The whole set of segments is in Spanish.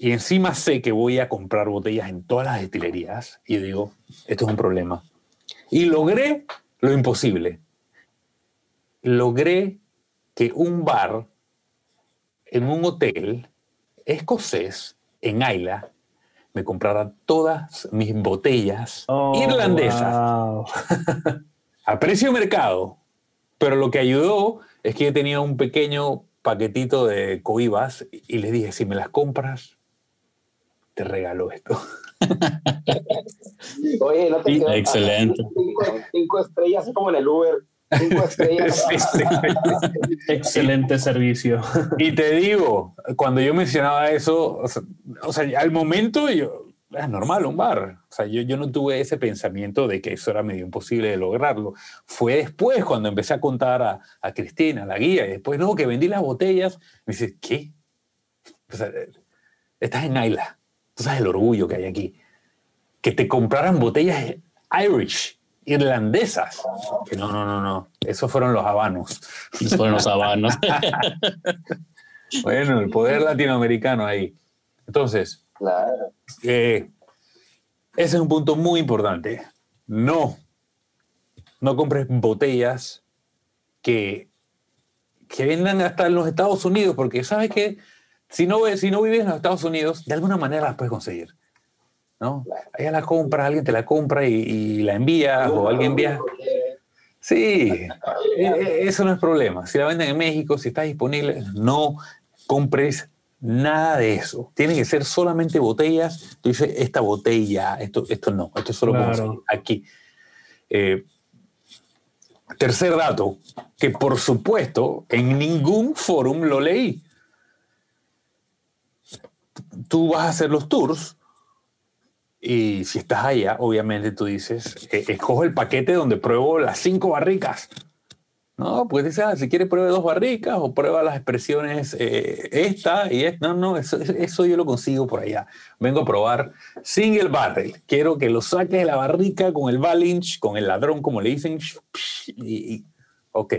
Y encima sé que voy a comprar botellas en todas las destilerías y digo, esto es un problema. Y logré lo imposible. Logré que un bar en un hotel escocés en Ayla me comprara todas mis botellas Oh, irlandesas wow. a precio mercado. Pero lo que ayudó es que yo tenía un pequeño paquetito de coibas y les dije, si me las compras, te regalo esto. Oye, no te Sí, quedas- excelente. Cinco, cinco estrellas, como en el Uber. Cinco estrellas. Sí, sí. Excelente servicio. Y te digo, cuando yo mencionaba eso, o sea, o sea, al momento yo, es normal, un bar. O sea, yo, yo no tuve ese pensamiento de que eso era medio imposible de lograrlo. Fue después cuando empecé a contar a, a Cristina, la guía, y después, no, que vendí las botellas. Me dice, ¿qué? O sea, estás en Ayla. Tú sabes el orgullo que hay aquí. Que te compraran botellas Irish, irlandesas. Que no, no, no, no. Esos fueron los habanos. Esos fueron los habanos. Bueno, el poder latinoamericano ahí. Entonces, Claro. eh, ese es un punto muy importante. No, no compres botellas que, que vendan hasta en los Estados Unidos, porque sabes que si no, si no vives en los Estados Unidos, de alguna manera las puedes conseguir. ¿no? Allá la compras, alguien te la compra y, y la envía, o alguien envía. Sí, eh, eh, eso no es problema. Si la venden en México, si está disponible, no compres nada de eso. Tienen que ser solamente botellas. Tú dices, esta botella, esto, esto no, esto solo Claro. aquí. Eh, tercer dato, que por supuesto en ningún forum lo leí. Tú vas a hacer los tours y si estás allá, obviamente tú dices, eh, escojo el paquete donde pruebo las cinco barricas. No, pues dice, ah, si quieres pruebe dos barricas o prueba las expresiones eh, esta y esta. No, no, eso, yo lo consigo por allá. Vengo a probar single barrel. Quiero que lo saques de la barrica con el balinch, con el ladrón, como le dicen. Y, ok.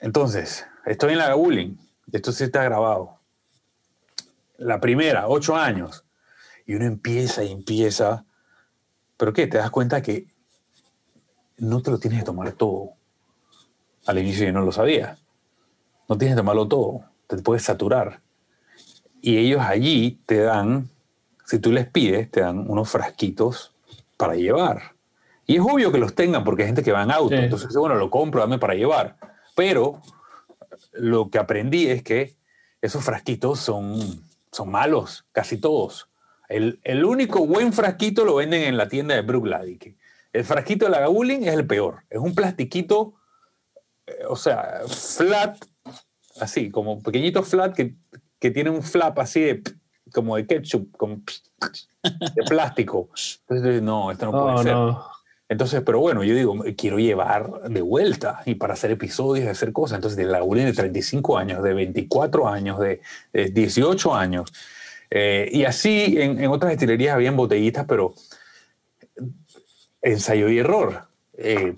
Entonces, estoy en la Gabulin. Esto sí está grabado. La primera, ocho años. Y uno empieza y empieza. ¿Pero qué? Te das cuenta que no te lo tienes que tomar todo. Al inicio yo no lo sabía. No tienes que tomarlo todo. Te puedes saturar. Y ellos allí te dan, si tú les pides, te dan unos frasquitos para llevar. Y es obvio que los tengan porque hay gente que va en auto. Sí. Entonces, bueno, lo compro, dame para llevar. Pero lo que aprendí es que esos frasquitos son, son malos, casi todos. El, el único buen frasquito lo venden en la tienda de Brooklyn. El frasquito de la Gabulin es el peor. Es un plastiquito, eh, o sea, flat, así, como pequeñito flat que, que tiene un flap así de, como de ketchup, como de plástico. Entonces, no, esto no puede Oh, ser. no. Entonces, pero bueno, yo digo, quiero llevar de vuelta y para hacer episodios, hacer cosas. Entonces, de la de 35 años, de 24 años, de, de 18 años. Eh, y así en, en otras destilerías habían botellitas, pero ensayo y error. Eh,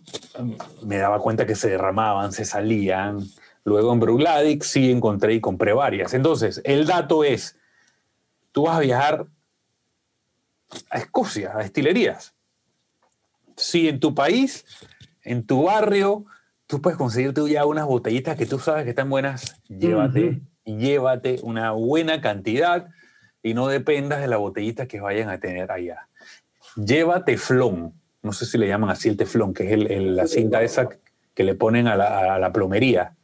me daba cuenta que se derramaban, se salían. Luego en Brugladic sí encontré y compré varias. Entonces, el dato es, tú vas a viajar a Escocia, a destilerías. Si en tu país, en tu barrio, tú puedes conseguirte ya unas botellitas que tú sabes que están buenas, llévate, llévate una buena cantidad. y no dependas de la botellita que vayan a tener allá. Lleva teflón, no sé si le llaman así el teflón, que es el- el- la cinta esa que le ponen a la, a la plomería,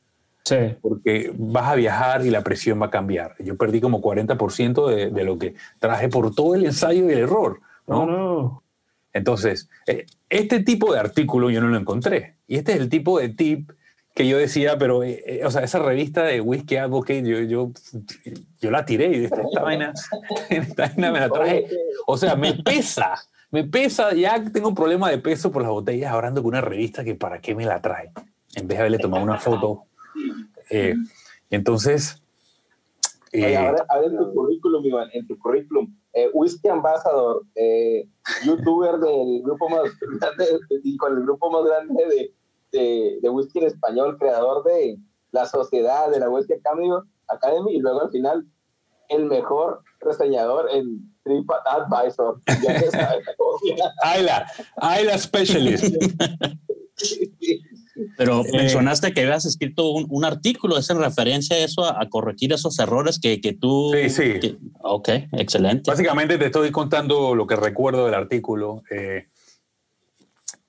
Sí. porque vas a viajar y la presión va a cambiar. Yo perdí como 40% de, de lo que traje por todo el ensayo y el error. ¿no? No, no. Entonces, eh, este tipo de artículo yo no lo encontré. Y este es el tipo de tip que yo decía, pero, eh, eh, o sea, esa revista de Whiskey Advocate, yo, yo, yo la tiré y dije, esta vaina, esta vaina me la traje. O sea, me pesa, me pesa, ya tengo un problema de peso por las botellas, ahora ando con una revista que para qué me la trae, en vez de haberle tomado una foto. Eh, entonces, Oye, eh, ahora, ahora en tu currículum, Iván, en tu currículum, eh, Whisky Ambassador, eh, youtuber del grupo más grande, y con el grupo más grande de, de, de whisky en español, creador de la sociedad de la Whisky Academy, Academy, y luego al final, el mejor reseñador en TripAdvisor. Ayla, Ayla Specialist. Pero Eh. mencionaste que habías escrito un, un artículo, es en referencia a eso, a, a corregir esos errores que, que tú... Sí, sí. que- ok, excelente. Básicamente te estoy contando lo que recuerdo del artículo. eh,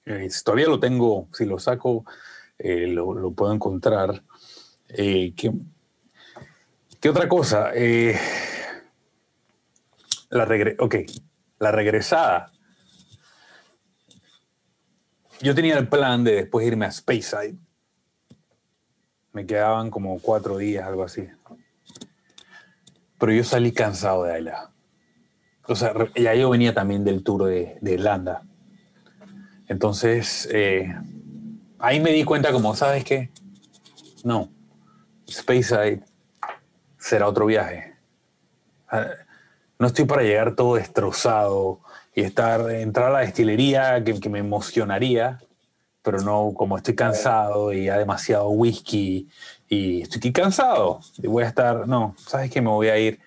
eh, si todavía lo tengo, si lo saco, eh, lo, lo puedo encontrar. Eh, ¿qué, qué otra cosa? La, regre ok, la regresada. Yo tenía el plan de después irme a Speyside. Me quedaban como cuatro días, algo así. Pero yo salí cansado de allá. O sea, ya yo venía también del tour de, de Irlanda. Entonces, eh, ahí me di cuenta como, ¿sabes qué? No, Speyside será otro viaje. Ah, No estoy para llegar todo destrozado y estar, entrar a la destilería que, que me emocionaría, pero no, como estoy cansado y ya demasiado whisky y estoy cansado, y voy a estar, no, ¿sabes qué? Me voy a ir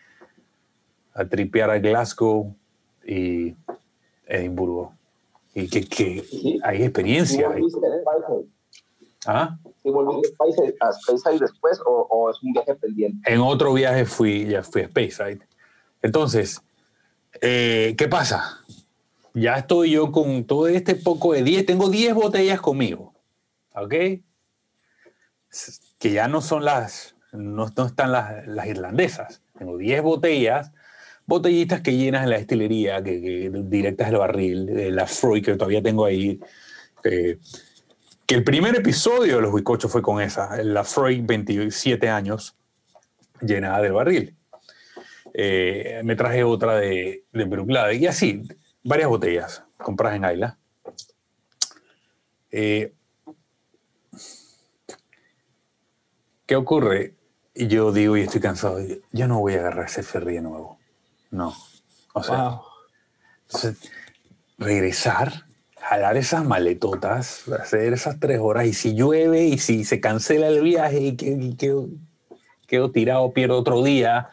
a tripear a Glasgow y Edimburgo. Y que, que hay ¿Sí experiencia. ahí. ¿Ah? ¿Sí volviste a Speyside después o, o es un viaje pendiente? En otro viaje fui, ya fui a Speyside. Entonces, eh, ¿qué pasa? Ya estoy yo con todo este poco de 10, tengo 10 botellas conmigo, ¿ok? Que ya no son las, no, no están las, las irlandesas. Tengo 10 botellas, botellitas que llenas en la destilería, que, directas del barril, la Freud que todavía tengo ahí. eh, que el primer episodio de los bizcochos fue con esa, la Freud 27 años, llenada del barril. Eh, me traje otra de, de y así, varias botellas compradas en Ayla. Eh, ¿Qué ocurre? Y yo digo, y estoy cansado, yo no voy a agarrar ese ferry de nuevo. No. O sea, Wow. entonces, regresar, jalar esas maletotas, hacer esas tres horas, y si llueve, y si se cancela el viaje, y quedo, quedo tirado, pierdo otro día,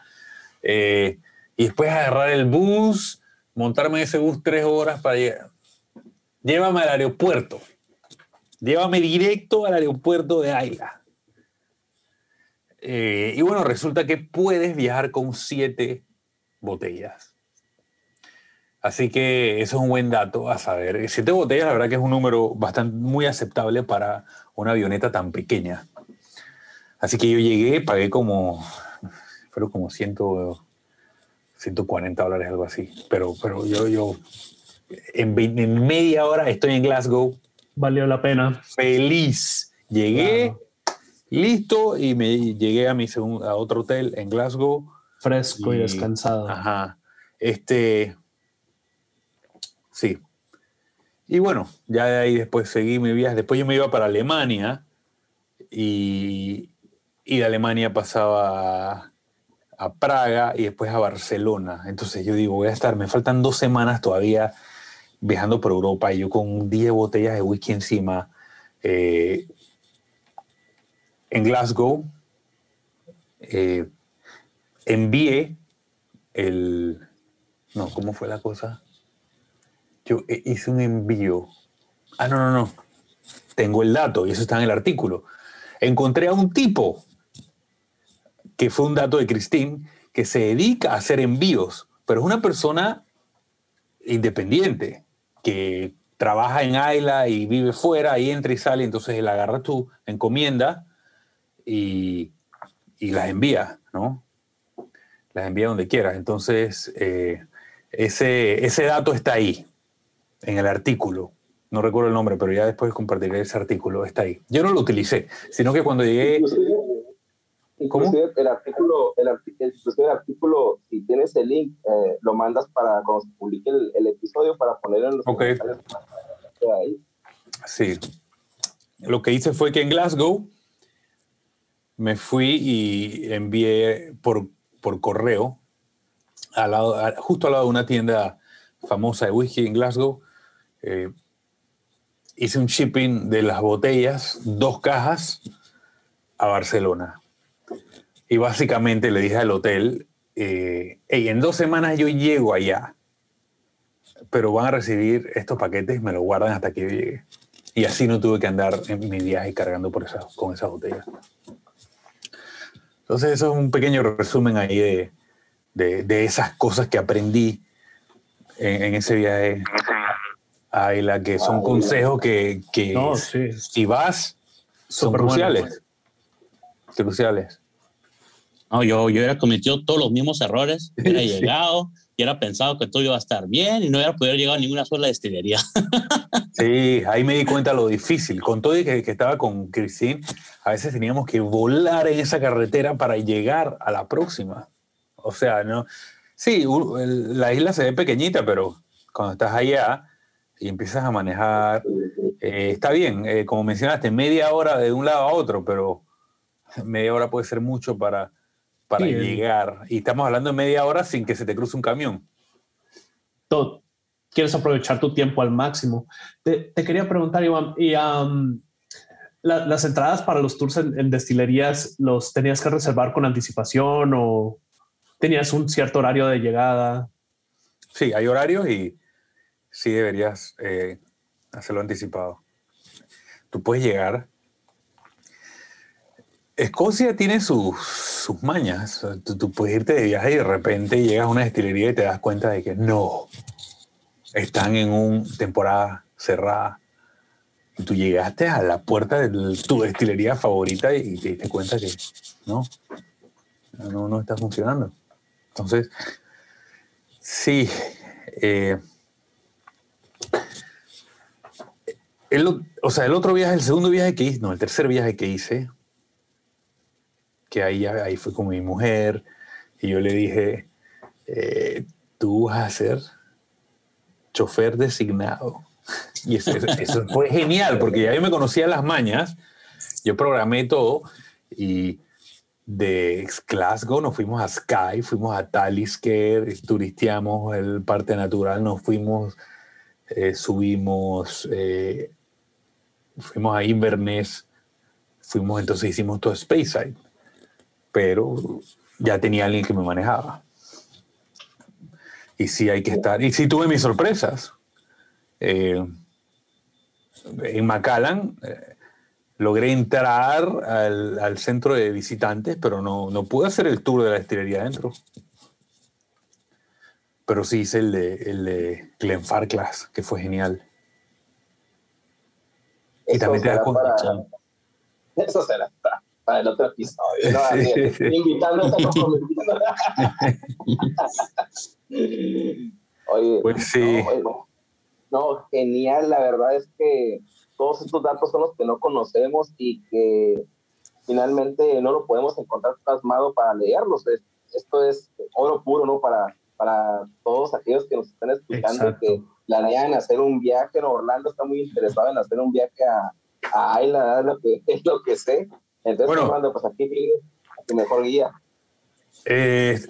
eh, y después agarrar el bus, montarme en ese bus tres horas para llegar. Llévame al aeropuerto. Llévame directo al aeropuerto de Ayla. Eh, y bueno, resulta que puedes viajar con siete botellas. Así que eso es un buen dato a saber. Siete botellas, la verdad que es un número bastante muy aceptable para una avioneta tan pequeña. Así que yo llegué, pagué como, fueron como 100, 140 dólares, algo así. Pero, pero yo, yo en, media hora estoy en Glasgow, Valió la pena. feliz. Llegué, Claro. listo, y me llegué a, mi segun- a otro hotel en Glasgow. Fresco y, Y- descansado. Ajá. Este. Sí. Y bueno, ya de ahí después seguí mi viaje. Después yo me iba para Alemania y, y de Alemania pasaba a, Praga y después a Barcelona. Entonces yo digo, voy a estar, me faltan dos semanas todavía viajando por Europa y yo con 10 botellas de whisky encima eh, en Glasgow. eh, envié el... No, ¿cómo fue la cosa? Yo eh, hice un envío. Ah, no, no, no. Tengo el dato y eso está en el artículo. Encontré a un tipo, que fue un dato de Christine, que se dedica a hacer envíos, pero es una persona independiente que trabaja en Ayla y vive fuera y entra y sale, entonces él agarra tu encomienda y, y las envía, ¿no? Las envía donde quieras. Entonces, eh, ese, ese dato está ahí, en el artículo. No recuerdo el nombre, pero ya después compartiré ese artículo, está ahí. Yo no lo utilicé, sino que cuando llegué... ¿Cómo? el artículo, el, el artículo, si tienes el link, eh, lo mandas para cuando se publique el, episodio para ponerlo en los okay. Ahí. Sí. Lo que hice fue que en Glasgow me fui y envié por, por correo, al lado, justo al lado de una tienda famosa de whisky en Glasgow, eh, hice un shipping de las botellas, dos cajas, a Barcelona. Y básicamente le dije al hotel, eh, en dos semanas yo llego allá, pero van a recibir estos paquetes y me los guardan hasta que yo llegue. Y así no tuve que andar en mi viaje cargando por esa, con esas botellas. Entonces eso es un pequeño resumen ahí de, de, de esas cosas que aprendí en, en, ese viaje a la que son consejos que, que No, sí. si vas son Súper bueno. cruciales. No, yo, yo hubiera cometido todos los mismos errores, hubiera Sí. llegado y hubiera pensado que todo iba a estar bien y no hubiera podido llegar a ninguna sola destilería. Sí, ahí me di cuenta lo difícil. Con todo y que, que estaba con Christine, a veces teníamos que volar en esa carretera para llegar a la próxima. O sea, no. Sí, la isla se ve pequeñita, pero cuando estás allá y empiezas a manejar, eh, está bien, eh, como mencionaste, media hora de un lado a otro, pero media hora puede ser mucho para, para Sí, llegar. Y estamos hablando de media hora sin que se te cruce un camión. todo- quieres aprovechar tu tiempo al máximo. Te, te quería preguntar, Iván, y um, la- las entradas para los tours en, en destilerías, ¿los tenías que reservar con anticipación o tenías un cierto horario de llegada? Sí, hay horarios y sí deberías eh, hacerlo anticipado. Tú puedes llegar. Escocia tiene sus, sus mañas. Tú, tú puedes irte de viaje y de repente llegas a una destilería y te das cuenta de que no, están en una temporada cerrada. Tú llegaste a la puerta de tu destilería favorita y te diste cuenta que no, no, no está funcionando. Entonces, sí, eh, el, o sea, el otro viaje, el segundo viaje que hice, no, el tercer viaje que hice, que ahí, ahí fue con mi mujer, y yo le dije, eh, tú vas a ser chofer designado. Y eso, eso- fue genial, porque ya yo me conocía las mañas, yo programé todo, y de Glasgow nos fuimos a Skye, fuimos a Talisker, turisteamos el Parque Natural, nos fuimos, eh, subimos, eh, fuimos a Inverness, fuimos, entonces hicimos todo Speyside, pero ya tenía alguien que me manejaba. Y sí hay que estar, y sí tuve mis sorpresas. Eh, en Macallan, eh, logré entrar al, al centro de visitantes, pero no, no pude hacer el tour de la destilería adentro. Pero sí hice el de, el de Glenfarclas, que fue genial. Y también te das cuenta. para- Eso será para, para el otro episodio. ¿no? Sí, Así, sí. Invitándote a. Oye, Pues sí. no, genial. La verdad es que todos estos datos son los que no conocemos y que finalmente no lo podemos encontrar plasmado para leerlos. Es- Esto es oro puro, ¿no? Para, para todos aquellos que nos están escuchando Exacto. que planean hacer un viaje. ¿no? Orlando está muy interesado en hacer un viaje a, a Ayla, es lo que, es lo que sé. Entonces, Bueno. Orlando, pues aquí tienes a tu mejor guía. Eh,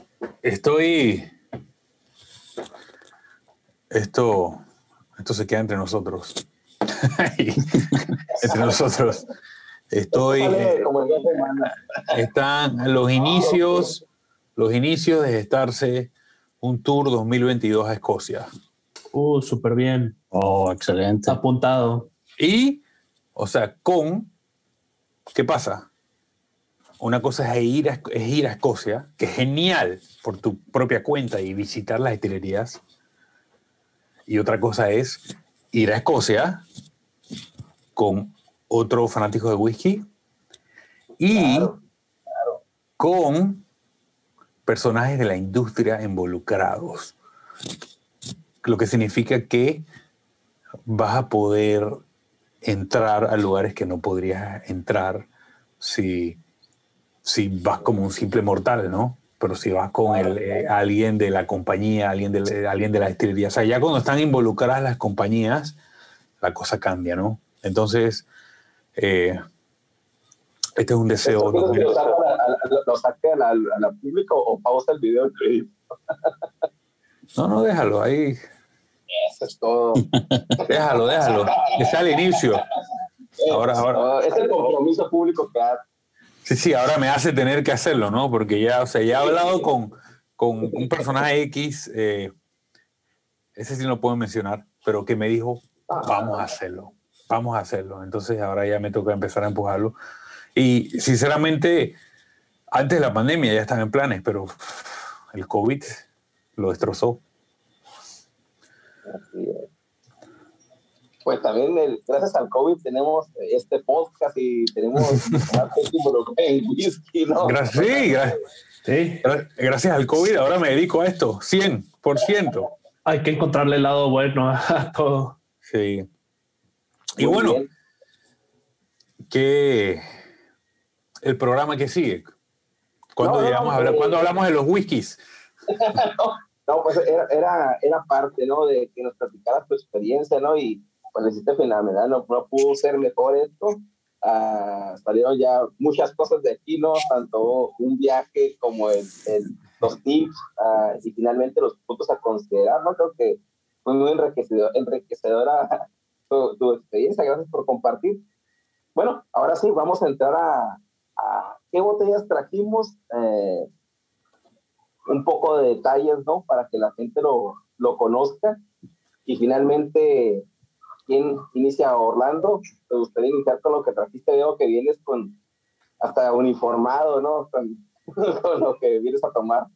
estoy. Esto, esto se queda entre nosotros. entre nosotros. Estoy. Eh, están los inicios, los inicios de gestarse un tour 2022 a Escocia. Uh, súper bien. Oh, excelente. Apuntado. Y, o sea, con. ¿Qué pasa? una cosa es ir, a, es ir a Escocia, que es genial por tu propia cuenta y visitar las destilerías. Y otra cosa es ir a Escocia con otro fanático de whisky y Claro, con personajes de la industria involucrados. Lo que significa que vas a poder entrar a lugares que no podrías entrar si, si vas como un simple mortal, ¿no? Pero si vas con el, eh, alguien de la compañía, alguien de, alguien de la destilería, o sea, ya cuando están involucradas las compañías, la cosa cambia, ¿no? Entonces, eh, este es un deseo. ¿Quieres ¿no? que lo saque a a a la o pausa el video? No, no, déjalo ahí. Eso es todo. Déjalo, déjalo. Que sea el inicio. Ahora, ahora. Es el compromiso público que. Sí, sí, ahora me hace tener que hacerlo, ¿no? Porque ya, o sea, ya he hablado con, con un personaje X, eh, ese sí no lo puedo mencionar, pero que me dijo, vamos a hacerlo, vamos a hacerlo. Entonces ahora ya me toca empezar a empujarlo. Y sinceramente, antes de la pandemia ya están en planes, pero el COVID lo destrozó. Así es. Pues también, el- gracias al COVID, tenemos este podcast y tenemos más en whisky, ¿no? Gracias, sí, gra- Sí, gra- gracias al COVID ahora me dedico a esto, 100%. hay que encontrarle el lado bueno a todo. Sí. Y Muy bueno, bien. que el programa que sigue. ¿Cuándo, No, no, llegamos no, a hablar? ¿Cuándo hablamos de los whiskies? No, pues era, era, era parte, ¿no? De que nos platicaras tu experiencia, ¿no? Y pues lo hiciste fenomenal, no, no pudo ser mejor esto. Ah, salieron ya muchas cosas de aquí, ¿no? Tanto un viaje como el, el- los tips ah, y finalmente los puntos a considerar, ¿no? Creo que fue muy enriquecedor, enriquecedora tu, tu experiencia. Gracias por compartir. Bueno, ahora sí, vamos a entrar a, a qué botellas trajimos. Eh, un poco de detalles, ¿no? Para que la gente lo, lo conozca. Y finalmente, ¿quién inicia Orlando? ¿Te gustaría iniciar con lo que trajiste? Veo que vienes con hasta uniformado, ¿no? Con, con lo que vienes a tomar.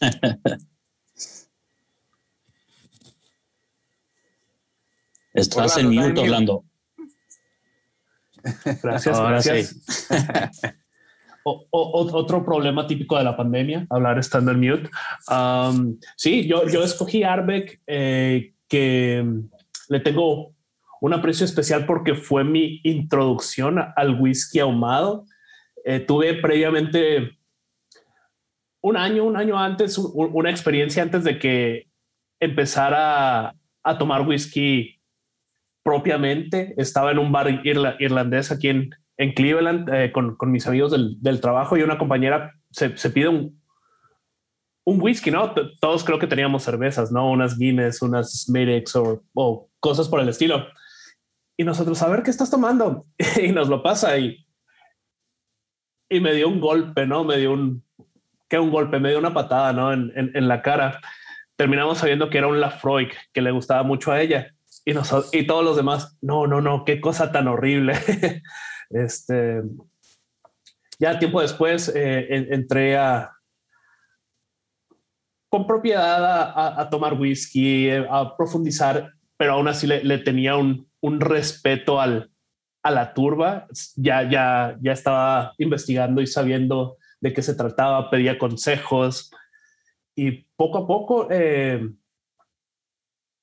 Estás en Orlando, mute, en Orlando. Gracias, Ahora gracias. O- o- otro problema típico de la pandemia, hablar estando en mute. Um, sí, yo, yo escogí Arbeck, eh, que le tengo un aprecio especial porque fue mi introducción al whisky ahumado. Eh, tuve previamente un año, un año antes, un- una experiencia antes de que empezara a tomar whisky propiamente. Estaba en un bar irla- irlandés aquí en, en Cleveland eh, con, con mis amigos del, del trabajo y una compañera se, se pide un, un whisky, ¿no? T- Todos creo que teníamos cervezas, ¿no? Unas Guinness, unas Smithix o, o cosas por el estilo. Y nosotros, a ver qué estás tomando. y nos lo pasa y, y me dio un golpe, ¿no? Me dio un, que un golpe, me dio una patada, ¿no? En, en, en la cara. Terminamos sabiendo que era un Lafroig que le gustaba mucho a ella y, nos, y todos los demás, no, no, no, qué cosa tan horrible. este, ya tiempo después eh, en- entré a con propiedad a, a- a tomar whisky, eh, a profundizar, pero aún así le, le tenía un, un respeto al, a la turba. Ya, ya, ya estaba investigando y sabiendo de qué se trataba, pedía consejos y poco a poco eh,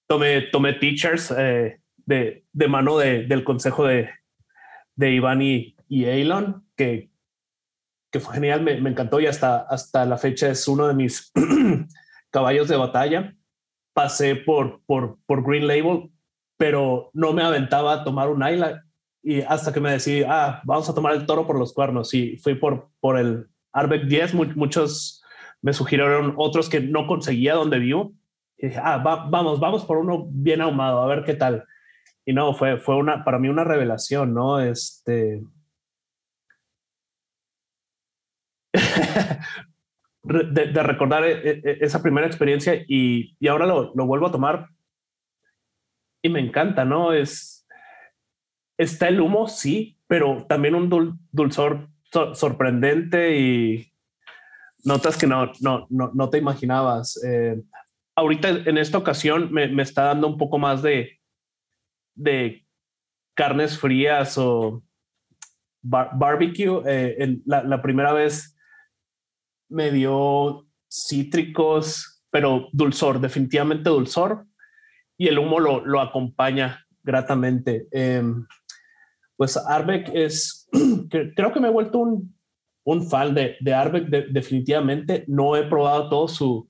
tomé, tomé teachers eh, de, de mano de- del consejo de, de Iván y, y Elon, que, que fue genial, me, me encantó y hasta, hasta la fecha es uno de mis caballos de batalla. Pasé por, por, por Green Label, pero no me aventaba a tomar un Isla y hasta que me decidí, ah, vamos a tomar el toro por los cuernos y fui por, por el Arbeck 10, Mu- muchos me sugirieron otros que no conseguía donde vivo y dije, ah, va- vamos, vamos por uno bien ahumado, a ver qué tal. Y no, fue, fue una, para mí una revelación, ¿no? Este. De, de recordar e- e- esa primera experiencia y, y ahora lo, lo vuelvo a tomar y me encanta, ¿no? Es, está el humo, sí, pero también un dul- dulzor sorprendente y notas que no, no, no, no te imaginabas. Eh, ahorita en esta ocasión me, me, está dando un poco más de, de carnes frías o barbecue. Eh, en la, la, primera vez me dio cítricos, pero dulzor, definitivamente dulzor. Y el humo lo, lo acompaña gratamente. Eh, pues Arbeck es, creo que me he vuelto un, un fan de, de Arbeck definitivamente. No he probado todo su,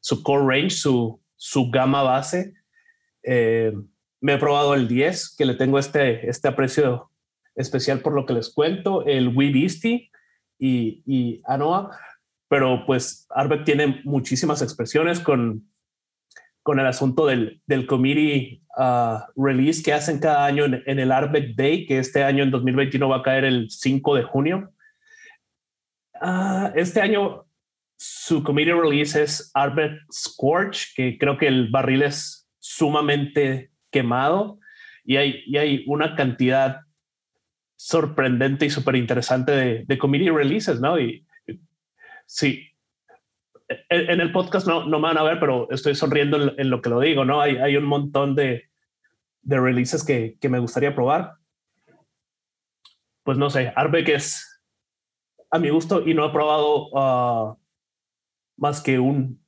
su core range, su, su gama base. Eh, me he probado el 10, que le tengo este, este aprecio especial por lo que les cuento, el Webeastie y, y Anoa, pero pues Arbeck tiene muchísimas expresiones con, con el asunto del, del committee uh, release que hacen cada año en, el Arbeck Day, que este año en 2021 va a caer el 5 de junio. Uh, este año su committee release es Arbeck Scorch, que creo que el barril es sumamente quemado y hay, y hay una cantidad sorprendente y súper interesante de, de committee releases, ¿no? Y sí, en el podcast no, no me van a ver, pero estoy sonriendo en, lo que lo digo, ¿no? Hay, hay un montón de, de releases que, que, me gustaría probar. Pues no sé, Arbeck es a mi gusto y no he probado uh, más que un,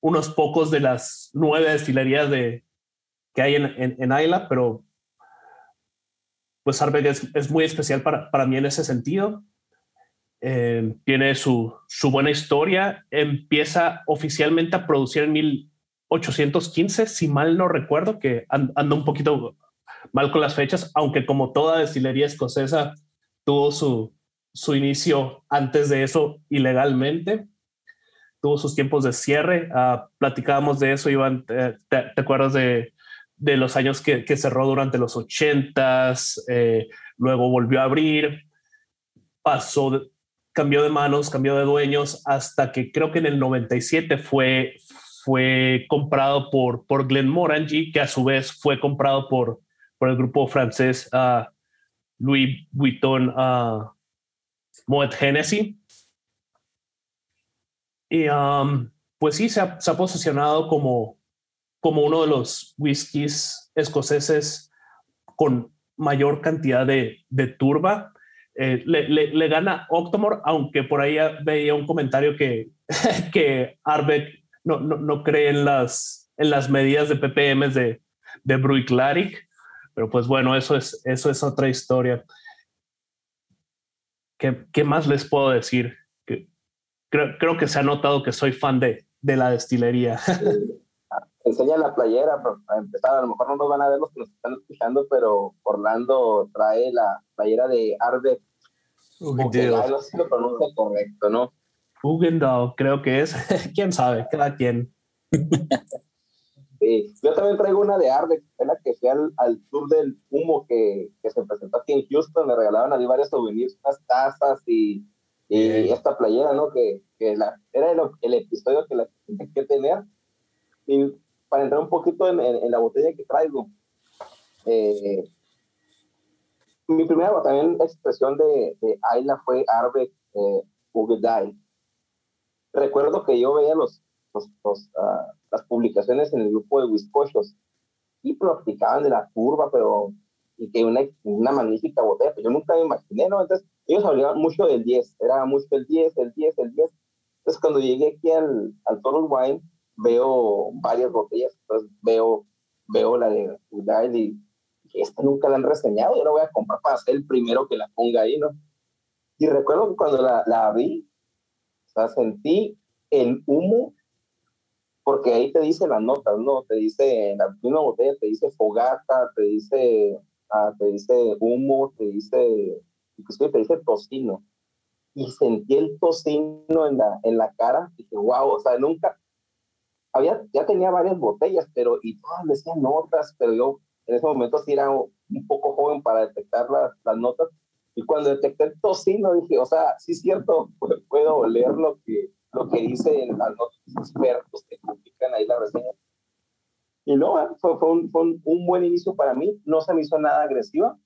unos pocos de las nueve destilerías de, que hay en, en, en Ayla, pero pues Arbeck es, es muy especial para, para mí en ese sentido. Eh, tiene su, su, buena historia, empieza oficialmente a producir en 1815, si mal no recuerdo, que anda un poquito mal con las fechas, aunque como toda destilería escocesa tuvo su, su inicio antes de eso ilegalmente, tuvo sus tiempos de cierre, uh, platicábamos de eso, Iván, ¿te, te, acuerdas de, de, los años que, que, cerró durante los ochentas, eh, luego volvió a abrir, pasó cambió de manos, cambió de dueños, hasta que creo que en el 97 fue, fue comprado por, por Glenmorangie, que a su vez fue comprado por, por el grupo francés uh, Louis Vuitton uh, Moet Hennessy. Y um, pues sí, se ha, posicionado como, como uno de los whiskies escoceses con mayor cantidad de, turba. Eh, le, le, gana Octomore, aunque por ahí veía un comentario que, que Arbeck no, no, no, cree en las, en las medidas de ppm de, de Bruichladdich, pero pues bueno, eso es, eso es otra historia. ¿Qué, ¿Qué, más les puedo decir? Creo, creo, que se ha notado que soy fan de, de la destilería. Enseña la playera, para empezar, a lo mejor no nos van a ver los que nos están escuchando, pero Orlando trae la playera de Arbeck no sé si lo pronuncia correcto, ¿no? Hugendal, creo que es. ¿Quién sabe? Cada quien. Sí. Yo también traigo una de Arbeck, es la que fui al, al tour del humo que, que, se presentó aquí en Houston. Me regalaban ahí varios souvenirs, unas tazas y, y esta playera, ¿no? Que, que la, era el, el, episodio que la tenía que tener. Y para entrar un poquito en, en, en la botella que traigo, eh, mi primera también expresión de, de Ayla fue Arbeck eh, Recuerdo que yo veía los, los, los uh, las publicaciones en el grupo de Wiscochos y platicaban de la curva, pero y que una, una magnífica botella, pero yo nunca me imaginé, ¿no? Entonces, ellos hablaban mucho del 10, era mucho el 10, el 10, el 10. Entonces, cuando llegué aquí al, al Total Wine, veo varias botellas, entonces veo, veo la de Udai y esta nunca la han reseñado, yo la voy a comprar para ser el primero que la ponga ahí, ¿no? Y recuerdo que cuando la, la abrí, o sea, sentí el humo, porque ahí te dice las notas, ¿no? Te dice, en la misma botella te dice fogata, te dice, ah, te dice humo, te dice, inclusive te dice tocino. Y sentí el tocino en la, en la cara, y dije, wow, o sea, nunca, había, ya tenía varias botellas, pero, y todas decían notas, pero yo en ese momento sí era un poco joven para detectar las, las notas. Y cuando detecté el tocino, dije, o sea, sí es cierto, puedo leer lo que, lo que dicen las notas expertos que publican ahí la reseña. Y no, ah, fue, fue, un, fue un, buen inicio para mí, no se me hizo nada agresiva.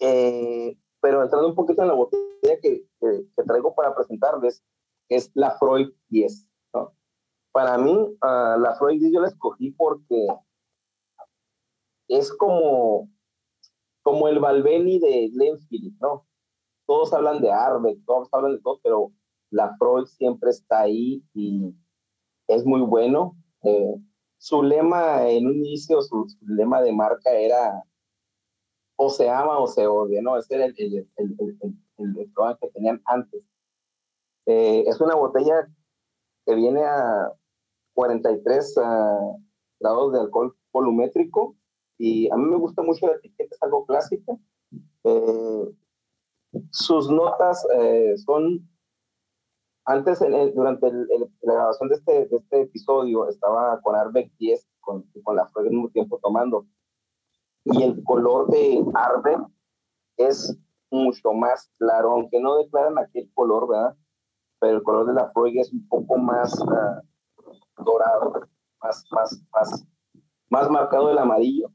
Eh, pero entrando un poquito en la botella, botella que, que, traigo para presentarles es la Freud 10. Para mí, uh, la Freud 10 yo la escogí porque es como, como el Balbeni de Glenfiddich, ¿no? Todos hablan de Arbe, todos hablan de todo, pero la Freud siempre está ahí y es muy bueno. Eh, su lema en un inicio, su, lema de marca era o se ama o se odia, ¿no? Ese era el, el, el, el que tenían antes. Eh, es una botella que viene a 43 uh, grados de alcohol volumétrico y a mí me gusta mucho la etiqueta, es algo clásica. Eh, sus notas eh, son, antes durante la grabación de este, de este episodio estaba con Arbeck 10 con, con la Freud al mismo tiempo tomando y el color de Arbeck es mucho más claro, aunque no declaran aquel color, ¿verdad? Pero el color de la Freud es un poco más uh, dorado, más, más, más, más marcado el amarillo.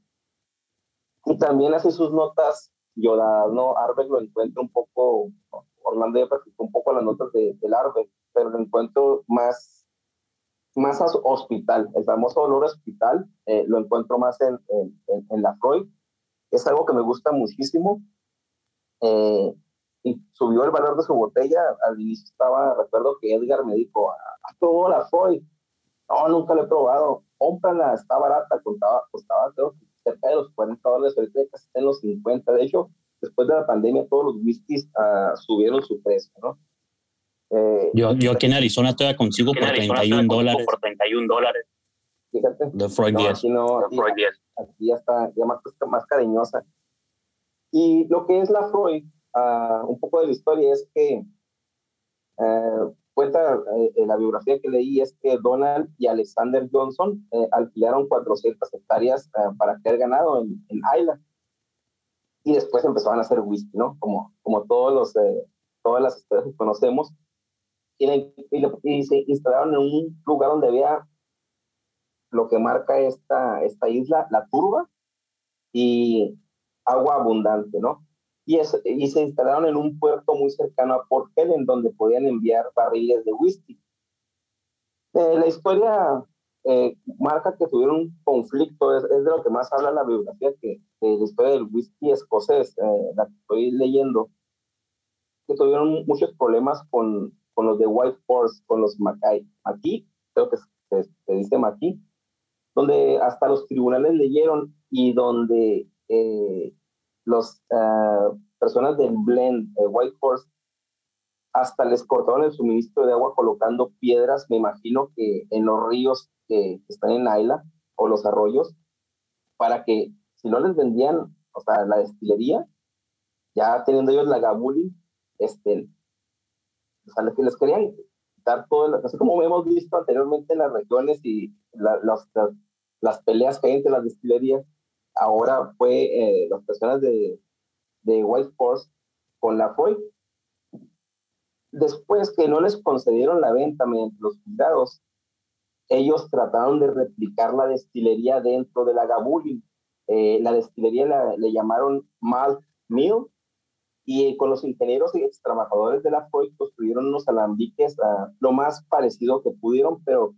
Y también hace sus notas yodadas, ¿no? Arbeck lo encuentro un poco, Orlando ya practicó un poco las notas de, del Arbeck, pero lo encuentro más, más hospital, el famoso olor hospital, eh, lo encuentro más en, en, en, la Freud. Es algo que me gusta muchísimo. Eh, y subió el valor de su botella. Al inicio estaba, recuerdo que Edgar me dijo, ¿a todo la Freud? No, nunca lo he probado. Cómprala, está barata, costaba, costaba creo, cerca de los 40 dólares, ahorita casi está en los 50. De hecho, después de la pandemia, todos los whiskies uh, subieron su precio, ¿no? Eh, yo, yo aquí en Arizona todavía consigo por 31 dólares. Por 31 dólares. Fíjate. De Freud no, 10. Aquí, no, aquí, aquí, ya está ya más, más cariñosa. Y lo que es la Freud, uh, un poco de la historia es que uh, cuenta eh, en la biografía que leí es que Donald y Alexander Johnson eh, alquilaron 400 hectáreas eh, para crear ganado en, en Isla. Y después empezaron a hacer whisky, ¿no? Como, como todos los, todas las historias que conocemos. Y, y, y, se instalaron en un lugar donde había lo que marca esta, esta isla, la turba, y agua abundante, ¿no? Y, se instalaron en un puerto muy cercano a Port Helen, donde podían enviar barriles de whisky. Eh, la historia eh, marca que tuvieron un conflicto, es, de lo que más habla la biografía, que de la historia del whisky escocés, eh, la que estoy leyendo, que tuvieron muchos problemas con, con los de White Horse, con los Mackay. Aquí, creo que se, se dice Mackay, donde hasta los tribunales leyeron y donde los uh, personas del blend de White Horse hasta les cortaron el suministro de agua colocando piedras, me imagino que en los ríos que están en Isla o los arroyos, para que si no les vendían, o sea, la destilería, ya teniendo ellos la gabuli, este, o sea, que les querían dar todo, así como hemos visto anteriormente en las regiones y las, las peleas que hay entre las destilerías, ahora fue eh, las personas de, de White Force con la FOI. Después que no les concedieron la venta mediante los juzgados, ellos trataron de replicar la destilería dentro de la Gabuli. Eh, la destilería le llamaron Malt Mill y con los ingenieros y trabajadores de la FOI construyeron unos alambiques uh, lo más parecido que pudieron, pero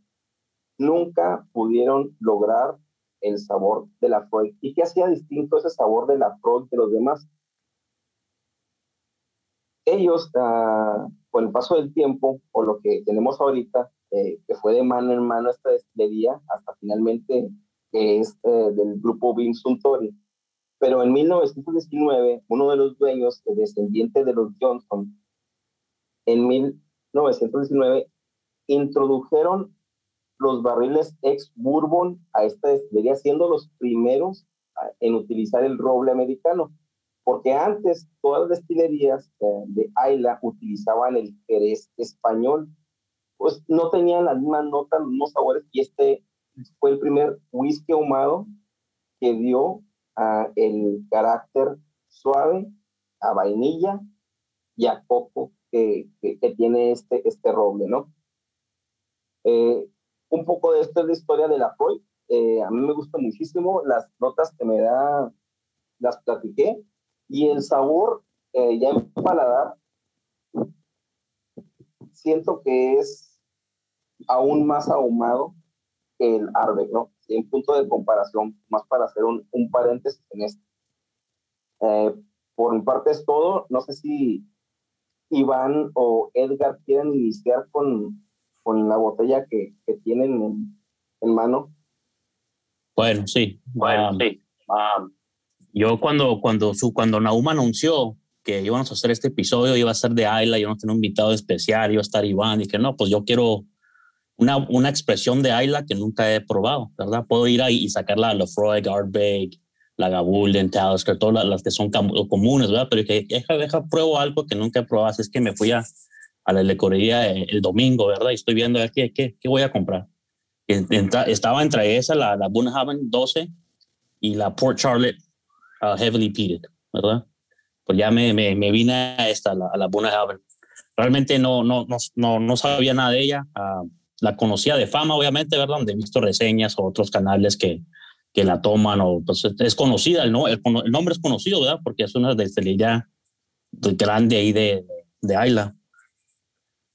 nunca pudieron lograr el sabor de la Freud. ¿Y qué hacía distinto ese sabor de la Freud de los demás? Ellos, uh, con el paso del tiempo, o lo que tenemos ahorita, eh, que fue de mano en mano esta destilería, hasta finalmente que es eh, del grupo Bim Suntory. Pero en 1919, uno de los dueños, el descendiente de los Johnson, en 1919 introdujeron los barriles ex Bourbon a esta destilería, siendo los primeros en utilizar el roble americano, porque antes todas las destilerías eh, de Ayla utilizaban el jerez español, pues no tenían las mismas notas, los mismos sabores, y este fue el primer whisky ahumado que dio el carácter suave a vainilla y a coco que, que, tiene este, este roble, ¿no? Eh, un poco de esto es la historia de la Freud. Eh, a mí me gusta muchísimo las notas que me da, las platiqué y el sabor eh, ya en paladar siento que es aún más ahumado que el Arbe, ¿no? En punto de comparación, más para hacer un, un paréntesis en esto. Eh, por mi parte es todo. No sé si Iván o Edgar quieren iniciar con, con la botella que, que tienen en, en, mano. Bueno, sí. Bueno, um, sí. Um, yo cuando, cuando, su, cuando Nauma anunció que íbamos a hacer este episodio, iba a ser de Ayla, yo no tenía un invitado especial, iba a estar Iván, y que no, pues yo quiero una, una expresión de Ayla que nunca he probado, ¿verdad? Puedo ir ahí y sacarla a Lefroy, Ardbeg, la Gabulden, Talisker, todas las, que son comunes, ¿verdad? Pero que deja, deja, pruebo algo que nunca he probado, así es que me fui a, a la lecorería el, domingo, ¿verdad? Y estoy viendo qué, qué, qué voy a comprar. estaba entre esa, la, la Bunhaven 12 y la Port Charlotte uh, Heavily Peated, ¿verdad? Pues ya me, me, me vine a esta, la, a la Bunhaven. Realmente no, no, no, no, sabía nada de ella. Uh, la conocía de fama, obviamente, ¿verdad? Donde he visto reseñas o otros canales que, que la toman, o pues es conocida, ¿no? el, el nombre es conocido, ¿verdad? Porque es una destilería grande ahí de, de Ayla.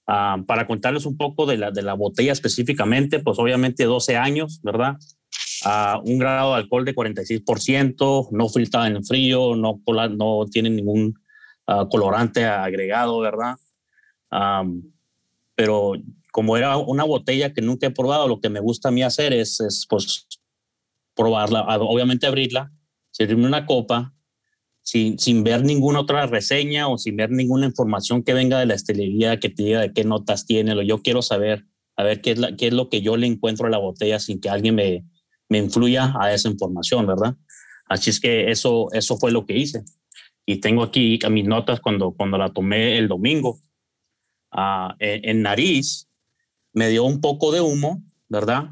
Uh, para contarles un poco de la, de la botella específicamente, pues obviamente 12 años, ¿verdad? Uh, un grado de alcohol de 46%, no filtrada en frío, no, no tiene ningún uh, colorante agregado, ¿verdad? Um, pero como era una botella que nunca he probado, lo que me gusta a mí hacer es, es pues, probarla, obviamente abrirla, servirme una copa, sin, sin, ver ninguna otra reseña o sin ver ninguna información que venga de la estelería que te diga de qué notas tiene. Lo yo quiero saber, a ver qué es, la, qué es lo que yo le encuentro a la botella sin que alguien me, me influya a esa información, ¿verdad? Así es que eso, eso fue lo que hice. Y tengo aquí mis notas cuando, cuando la tomé el domingo. Uh, en, en, nariz me dio un poco de humo, ¿verdad?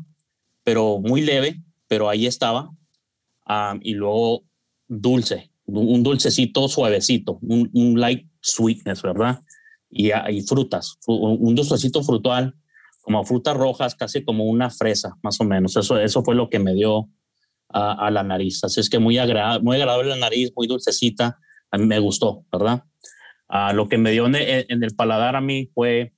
Pero muy leve, pero ahí estaba. Um, y luego dulce, un dulcecito suavecito, un, un light sweetness, ¿verdad? Y, y frutas, un dulcecito frutal, como frutas rojas, casi como una fresa, más o menos. Eso, eso fue lo que me dio a, la nariz. Así es que muy, agra muy agradable la nariz, muy dulcecita. A mí me gustó, ¿verdad? Uh, lo que me dio en el, paladar a mí fue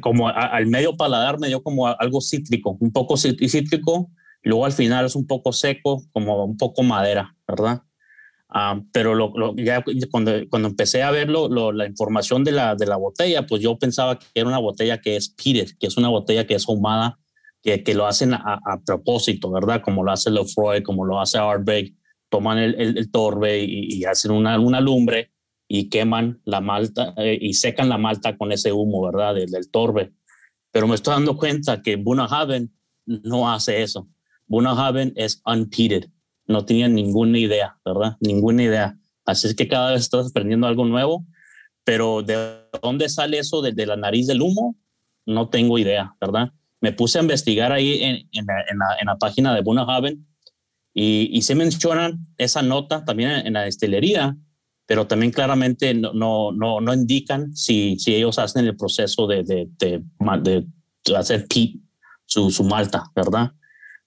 como al medio paladar me dio como algo cítrico, un poco cítrico, luego al final es un poco seco, como un poco madera, ¿verdad? Uh, pero lo, lo, ya cuando, cuando empecé a ver la información de la, de la botella, pues yo pensaba que era una botella que es peated, que es una botella que es ahumada, que, que lo hacen a, a, propósito, ¿verdad? Como lo hace Lefroy, como lo hace Ardbeg, toman el, el, el torbe y, y, hacen una, una lumbre y queman la malta eh, y secan la malta con ese humo, ¿verdad? Del, del torbe. Pero me estoy dando cuenta que Bunahaven no hace eso. Bunahaven es unpeated. No tenía ninguna idea, ¿verdad? Ninguna idea. Así es que cada vez estás aprendiendo algo nuevo, pero ¿de dónde sale eso de, de la nariz del humo? No tengo idea, ¿verdad? Me puse a investigar ahí en, la, página de Bunahaven y, y, se mencionan esa nota también en, la destilería, pero también claramente no, no, no, indican si, si, ellos hacen el proceso de, de, de, de hacer peat, su, su, malta, ¿verdad?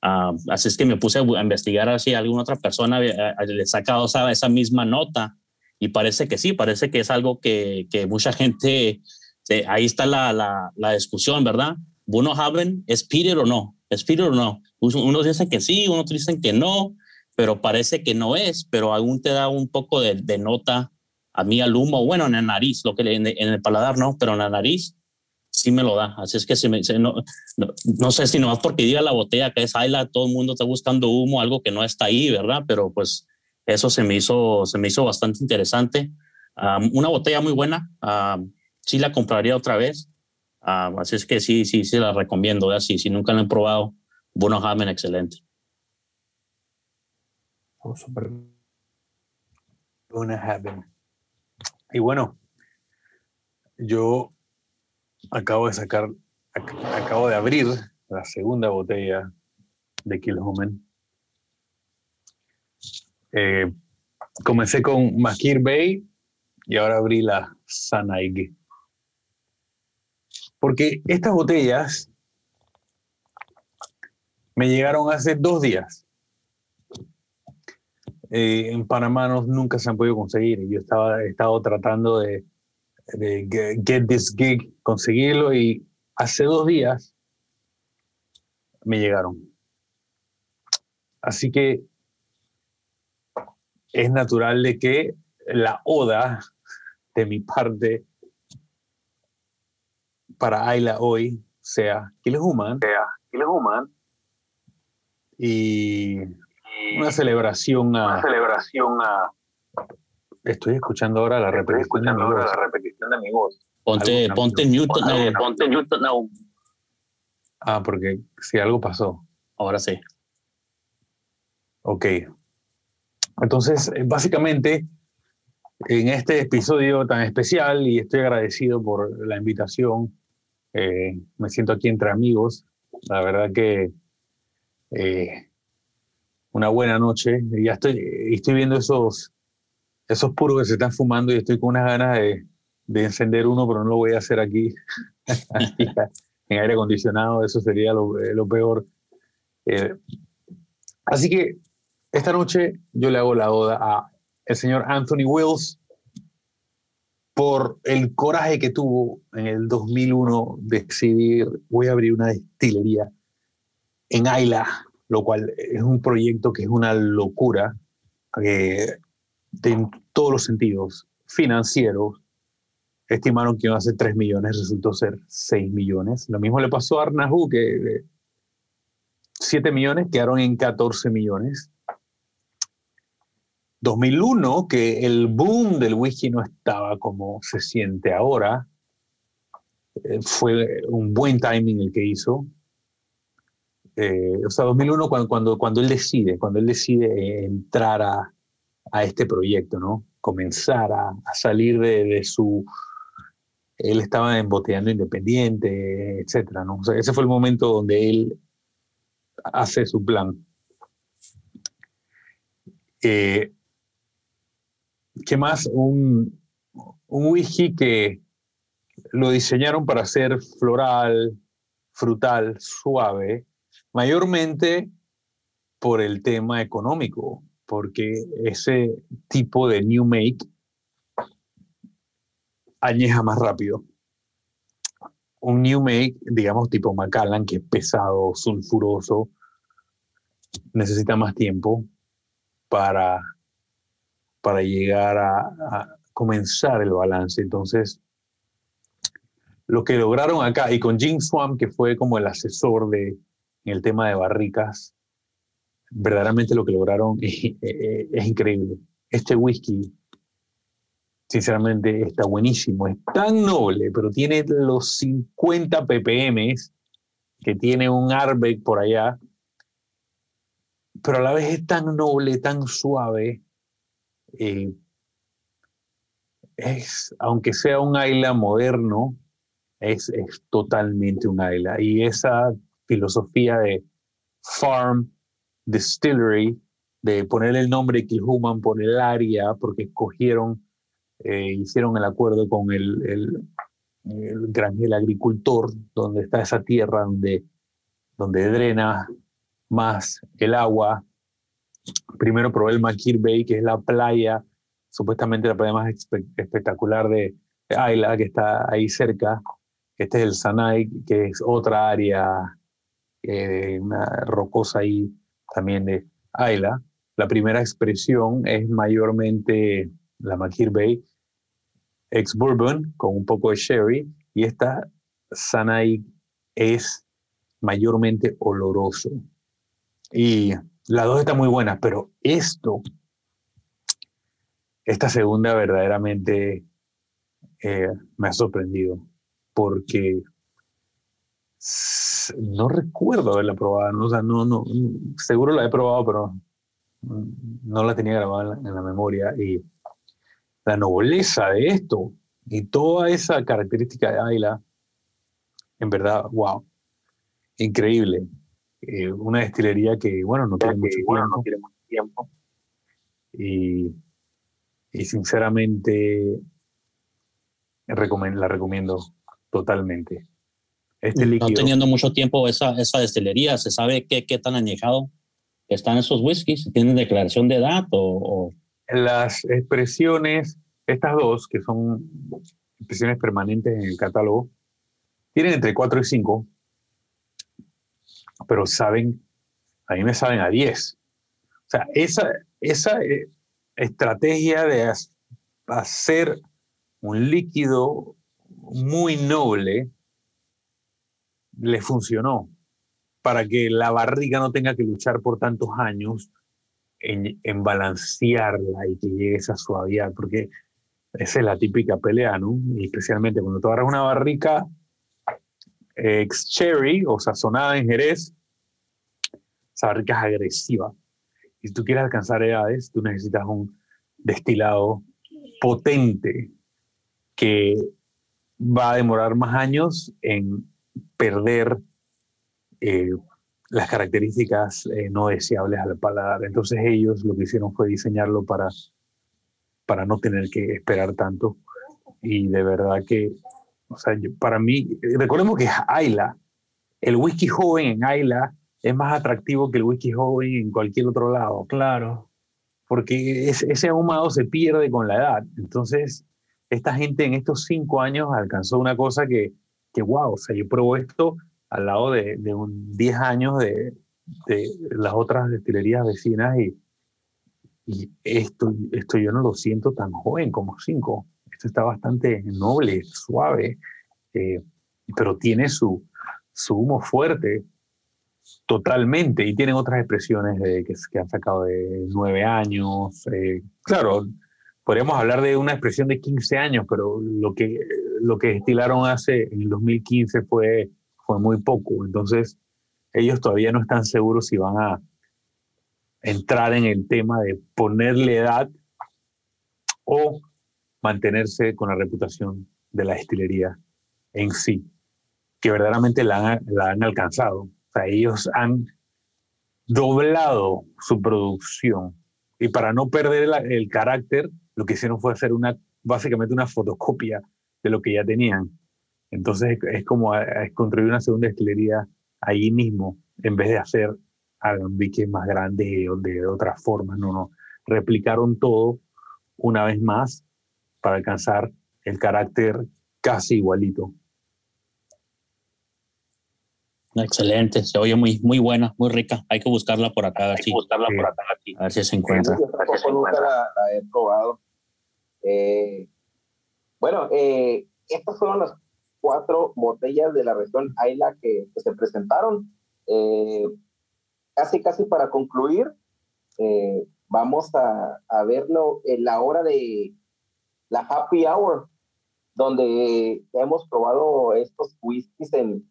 Uh, así es que me puse a investigar si alguna otra persona le ha sacado esa, misma nota y parece que sí, parece que es algo que, mucha gente, eh, ahí está la, discusión, ¿verdad? ¿Uno Haven es Peter o no? ¿Es Peter o no? Unos dicen que sí, unos dicen que no, pero parece que no es, pero aún te da un poco de, de nota a mí al humo, bueno, en la nariz, lo que en, en, el paladar no, pero en la nariz sí me lo da. Así es que se me, se, no, no, no, sé si no es porque diga la botella que es Ayla, todo el mundo está buscando humo, algo que no está ahí, ¿verdad? Pero pues eso se me hizo, se me hizo bastante interesante. Um, una botella muy buena, um, sí la compraría otra vez. Um, así es que sí, sí, sí la recomiendo. Así, si nunca la han probado, bueno, Hamen, excelente. Oh. Y bueno, yo acabo de sacar, ac acabo de abrir la segunda botella de Kilhoman. Eh, comencé con Makir Bay y ahora abrí la Sanaig. Porque estas botellas me llegaron hace dos días eh, en Panamá no, nunca se han podido conseguir. Yo estaba, tratando de, de Get This Gig, conseguirlo y hace dos días me llegaron. Así que es natural de que la oda de mi parte para Ayla hoy sea Kill Human, sea Kill Human y una celebración a una celebración a Estoy escuchando ahora la repetición, de mi, ahora la repetición de mi voz. Ponte, ponte Newton. Ponte, ponte Newton now. Ah, porque si algo pasó. Ahora sí. Ok. Entonces, eh, básicamente, en este episodio tan especial, y estoy agradecido por la invitación, eh, me siento aquí entre amigos. La verdad que eh, una buena noche. Ya estoy, estoy viendo esos esos puros que se están fumando y estoy con unas ganas de, encender uno, pero no lo voy a hacer aquí, en aire acondicionado, eso sería lo, eh, peor. Eh, así que esta noche yo le hago la oda a el señor Anthony Wills por el coraje que tuvo en el 2001 de decidir voy a abrir una destilería en Ayla, lo cual es un proyecto que es una locura. Eh, en todos los sentidos financieros, estimaron que iban a ser 3 millones, resultó ser 6 millones. Lo mismo le pasó a Arnahu, que 7 millones quedaron en 14 millones. 2001, que el boom del whisky no estaba como se siente ahora, eh, fue un buen timing el que hizo. Eh, o sea, 2001 cuando, cuando, cuando él decide, cuando él decide entrar a, a este proyecto, ¿no? Comenzar a, salir de, su... Él estaba embotellando independiente, etcétera, ¿no? ese fue el momento donde él hace su plan. Eh, ¿Qué más? Un, un whisky que lo diseñaron para ser floral, frutal, suave, mayormente por el tema económico porque ese tipo de new make añeja más rápido. Un new make, digamos tipo Macallan, que es pesado, sulfuroso, necesita más tiempo para, para llegar a, comenzar el balance. Entonces, lo que lograron acá, y con Jim Swam, que fue como el asesor de, en el tema de barricas, verdaderamente lo que lograron es, increíble. Este whisky, sinceramente, está buenísimo. Es tan noble, pero tiene los 50 ppm que tiene un Arbeck por allá, pero a la vez es tan noble, tan suave. Eh, es, aunque sea un Ayla moderno, es, totalmente un Ayla. Y esa filosofía de farm distillery, de poner el nombre Kilhuman por el área, porque escogieron, eh, hicieron el acuerdo con el, el, el, agricultor, donde está esa tierra donde, donde drena más el agua. Primero probé el Makir Bay, que es la playa, supuestamente la playa más espectacular de, Ayla, que está ahí cerca. Este es el Sanay, que es otra área, eh, una rocosa ahí también de Ayla. La primera expresión es mayormente la Makir Bay ex bourbon con un poco de sherry y esta Sanai es mayormente oloroso. Y las dos están muy buenas, pero esto, esta segunda verdaderamente eh, me ha sorprendido porque no recuerdo haberla probado, ¿no? o sea, no, no, seguro la he probado, pero no la tenía grabada en la, memoria. Y la nobleza de esto y toda esa característica de Ayla, en verdad, wow, increíble. Eh, una destilería que, bueno, no tiene, mucho, tiempo, no tiene mucho tiempo. Y, y sinceramente la recomiendo totalmente. Este no teniendo mucho tiempo esa, esa destilería, ¿se sabe qué, qué tan añejado están esos whiskies? ¿Tienen declaración de edad o, Las expresiones, estas dos, que son expresiones permanentes en el catálogo. Tienen entre 4 y 5, pero saben, a mí me saben a 10. O sea, esa, esa eh, estrategia de hacer un líquido muy noble le funcionó para que la barriga no tenga que luchar por tantos años en, en balancearla y que llegue esa suavidad, porque esa es la típica pelea, ¿no? Y especialmente cuando tú agarras una barrica ex cherry o sazonada en Jerez, esa barrica es agresiva. Y si tú quieres alcanzar edades, tú necesitas un destilado potente que va a demorar más años en perder eh, las características eh, no deseables al paladar. Entonces ellos lo que hicieron fue diseñarlo para, para no tener que esperar tanto. Y de verdad que, o sea, para mí, recordemos que Ayla, el whisky joven en Ayla es más atractivo que el whisky joven en cualquier otro lado. Claro. Porque ese ahumado se pierde con la edad. Entonces, esta gente en estos cinco años alcanzó una cosa que, que wow, o sea, yo pruebo esto al lado de, de un 10 años de, de, las otras destilerías vecinas y, y esto, esto yo no lo siento tan joven como cinco. Esto está bastante noble, suave, eh, pero tiene su, su humo fuerte totalmente y tienen otras expresiones de, que, que, han sacado de nueve años. Eh, claro, podríamos hablar de una expresión de 15 años, pero lo que, lo que destilaron hace en el 2015 fue, fue muy poco. Entonces, ellos todavía no están seguros si van a entrar en el tema de ponerle edad o mantenerse con la reputación de la destilería en sí, que verdaderamente la han, la han alcanzado. O sea, ellos han doblado su producción y para no perder el carácter lo que hicieron fue hacer una, básicamente una fotocopia de lo que ya tenían. Entonces es como construir una segunda destilería ahí mismo, en vez de hacer alambiques más grandes o de otra forma. No, no. Replicaron todo una vez más para alcanzar el carácter casi igualito. Excelente, se oye muy, muy buena, muy rica. Hay que buscarla por acá, a ver, si, buscarla por acá, a ver si se encuentra. nunca la, he probado. Eh, bueno, eh, estas fueron las cuatro botellas de la región Ayla que, que se presentaron. Eh, casi, casi para concluir, eh, vamos a, a, verlo en la hora de la happy hour, donde hemos probado estos whiskies en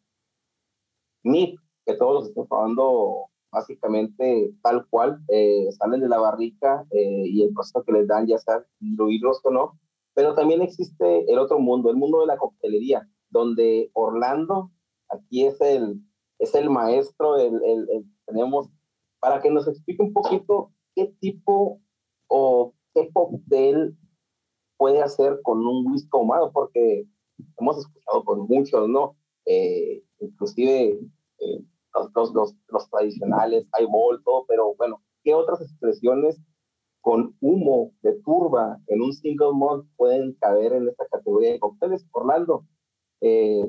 NIP, que todos los estamos probando básicamente tal cual, eh, salen de la barrica eh, y el proceso que les dan, ya sea diluirlos o no. Pero también existe el otro mundo, el mundo de la coctelería, donde Orlando, aquí es el, es el maestro, el, el, tenemos, para que nos explique un poquito qué tipo o qué cóctel puede hacer con un whisky ahumado, porque hemos escuchado por muchos, ¿no? Eh, inclusive eh, los, los, los, tradicionales, highball, todo, pero bueno, ¿qué otras expresiones con humo de turba en un single malt pueden caber en esta categoría de cócteles? Orlando, eh,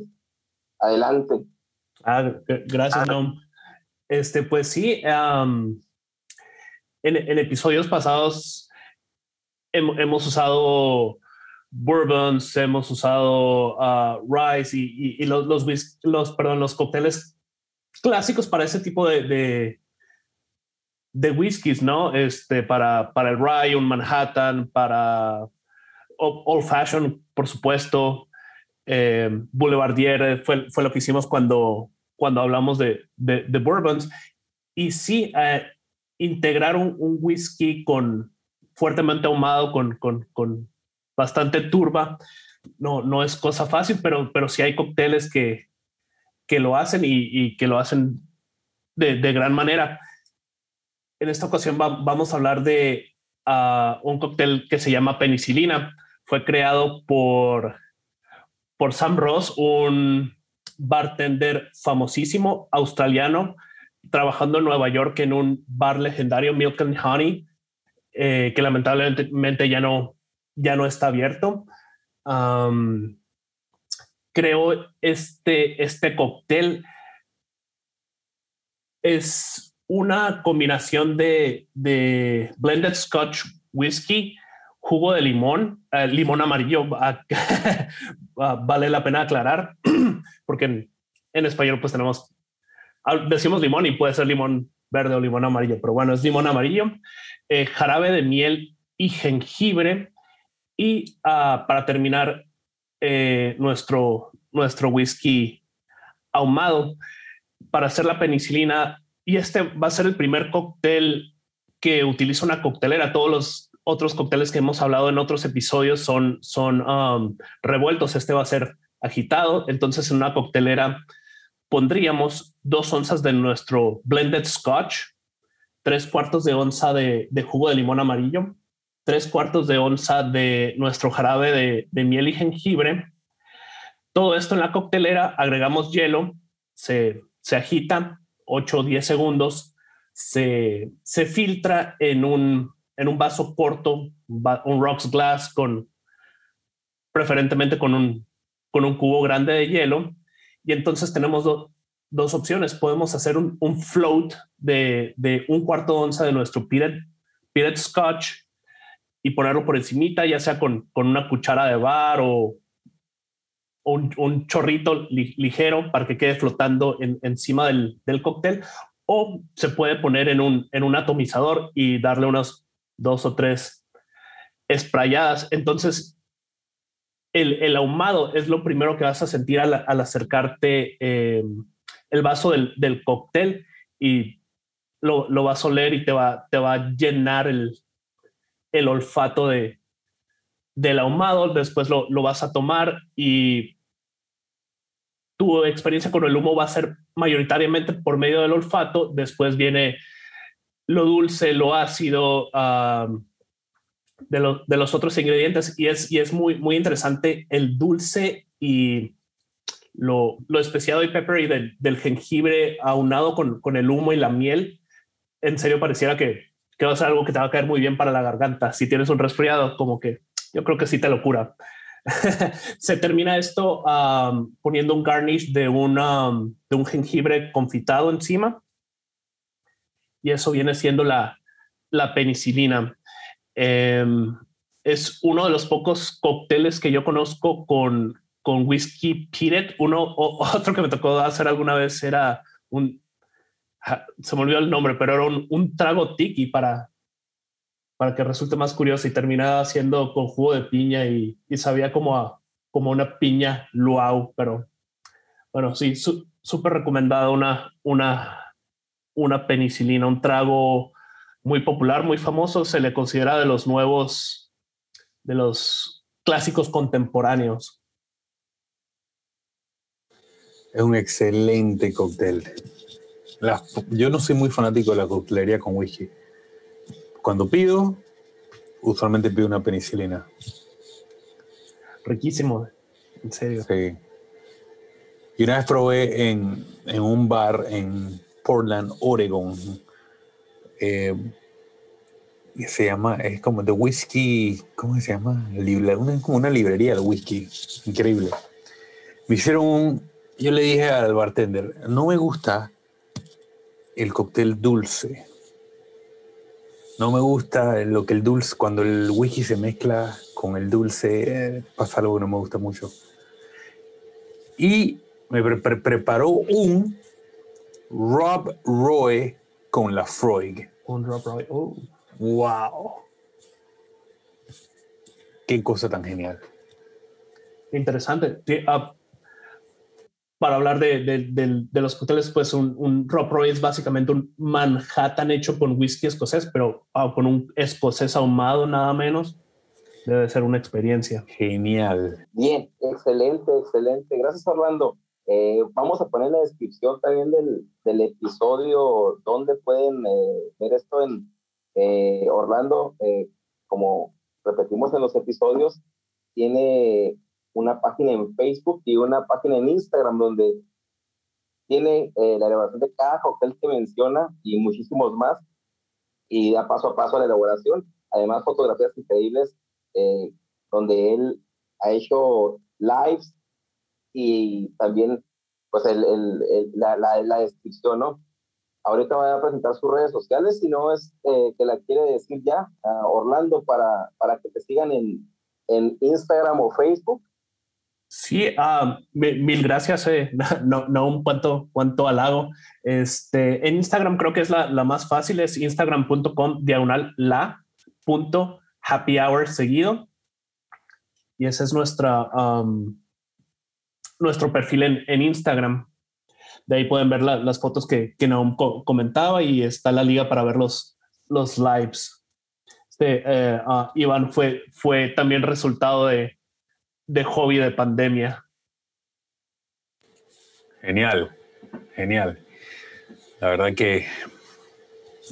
adelante. Ah, gracias, Nom. Este, pues sí, um, en, en, episodios pasados hem, hemos usado bourbons, hemos usado uh, rice y, y, y los, los, los, perdón, los cócteles clásicos para ese tipo de, de, de whiskies, ¿no? Este, para, para el rye, un Manhattan, para Old Fashion, por supuesto, eh, Boulevardier, fue, fue lo que hicimos cuando, cuando hablamos de, de, de bourbons. Y sí, eh, integrar un, un, whisky con fuertemente ahumado, con, con, con bastante turba, no, no es cosa fácil, pero, pero sí hay cócteles que, que lo hacen y, que lo hacen de, gran manera. En esta ocasión vamos a hablar de uh, un cóctel que se llama penicilina. Fue creado por, por Sam Ross, un bartender famosísimo australiano, trabajando en Nueva York en un bar legendario, Milk and Honey, eh, que lamentablemente ya no, ya no está abierto. creo este, este cóctel es una combinación de, de blended scotch whisky, jugo de limón, eh, limón amarillo, vale la pena aclarar, porque en, en, español pues tenemos, decimos limón y puede ser limón verde o limón amarillo, pero bueno, es limón amarillo, eh, jarabe de miel y jengibre y ah, para terminar eh, nuestro, nuestro whisky ahumado para hacer la penicilina. Y este va a ser el primer cóctel que utiliza una coctelera. Todos los otros cócteles que hemos hablado en otros episodios son, son um, revueltos. Este va a ser agitado. Entonces en una coctelera pondríamos dos onzas de nuestro blended scotch, tres cuartos de onza de, jugo de limón amarillo, tres cuartos de onza de nuestro jarabe de miel y jengibre, todo esto en la coctelera, agregamos hielo, se, se agita 8 o 10 segundos, se, se filtra en un, en un vaso corto, un rocks glass con preferentemente con un, con un cubo grande de hielo. Y entonces tenemos dos opciones. Podemos hacer un, un float de, de, un cuarto de onza de nuestro peated, peated scotch y ponerlo por encimita, ya sea con, con una cuchara de bar o, un, chorrito ligero para que quede flotando encima del, cóctel o se puede poner en un, atomizador y darle unas dos o tres esprayadas. Entonces, el, ahumado es lo primero que vas a sentir al, acercarte em, el vaso del, cóctel y lo, vas a oler y te va, te va a llenar el olfato de, del ahumado. Después lo, lo vas a tomar y tu experiencia con el humo va a ser mayoritariamente por medio del olfato, después viene lo dulce, lo ácido de, los otros ingredientes y es, y es muy, muy interesante el dulce y lo, lo especiado y peppery del, jengibre aunado con, con, el humo y la miel. En serio pareciera que, que va a ser algo que te va a caer muy bien para la garganta. Si tienes un resfriado, como que yo creo que sí te lo cura. se termina esto poniendo un garnish de, de un jengibre confitado encima. Y eso viene siendo la, la penicilina. Em, es uno de los pocos cócteles que yo conozco con, con whisky peated. Uno otro que me tocó hacer alguna vez era un, se me olvidó el nombre, pero era un, un trago tiki para, para que resulte más curioso y terminaba haciendo con jugo de piña y, sabía como, como una piña luau, pero bueno, sí, súper recomendada una, una, una penicilina, un trago muy popular, muy famoso, se le considera de los nuevos, de los clásicos contemporáneos. Es un excelente cóctel. yo no soy muy fanático de la coctelería con whisky cuando pido, usualmente pido una penicilina. Riquísimo, en serio. Sí. Y una vez probé en, un bar en Portland, Oregon. Eh, se llama, es como de whisky, ¿cómo se llama? Una, como una librería de whisky. Increíble. Me hicieron un, yo le dije al bartender, no me gusta el cóctel dulce no me gusta lo que el dulce, cuando el whisky se mezcla con el dulce, pasa algo que no me gusta mucho. Y me preparó un Rob Roy con la Freud. Un Rob Roy. Oh. ¡Wow! Qué cosa tan genial. Interesante. Ah, para hablar de, los cócteles, pues un, un Rob Roy es básicamente un Manhattan hecho con whisky escocés, pero ah, con un escocés ahumado nada menos. Debe ser una experiencia. Genial. Bien, excelente, excelente. Gracias, Orlando. Eh, vamos a poner en la descripción también del, del episodio donde pueden eh, ver esto en eh, Orlando. como repetimos en los episodios, tiene una página en Facebook y una página en Instagram donde tiene eh, la elaboración de cada cóctel que menciona y muchísimos más y da paso a paso a la elaboración. Además, fotografías increíbles eh, donde él ha hecho lives y también pues el, el, la, la, la, descripción, ¿no? Ahorita voy a presentar sus redes sociales, si no es eh, que la quiere decir ya, Orlando, para, para que te sigan en, en Instagram o Facebook. Sí, uh, mil gracias. Eh. No, no un cuanto, cuanto halago. Este, en Instagram creo que es la, la más fácil, es instagram.com diagonal la punto happy hour seguido. Y ese es nuestra, um, nuestro perfil en, en, Instagram. De ahí pueden ver la, las fotos que, que Naum comentaba y está la liga para ver los, los lives. Este, eh, uh, Iván fue, fue también resultado de, de hobby de pandemia. Genial, genial. La verdad que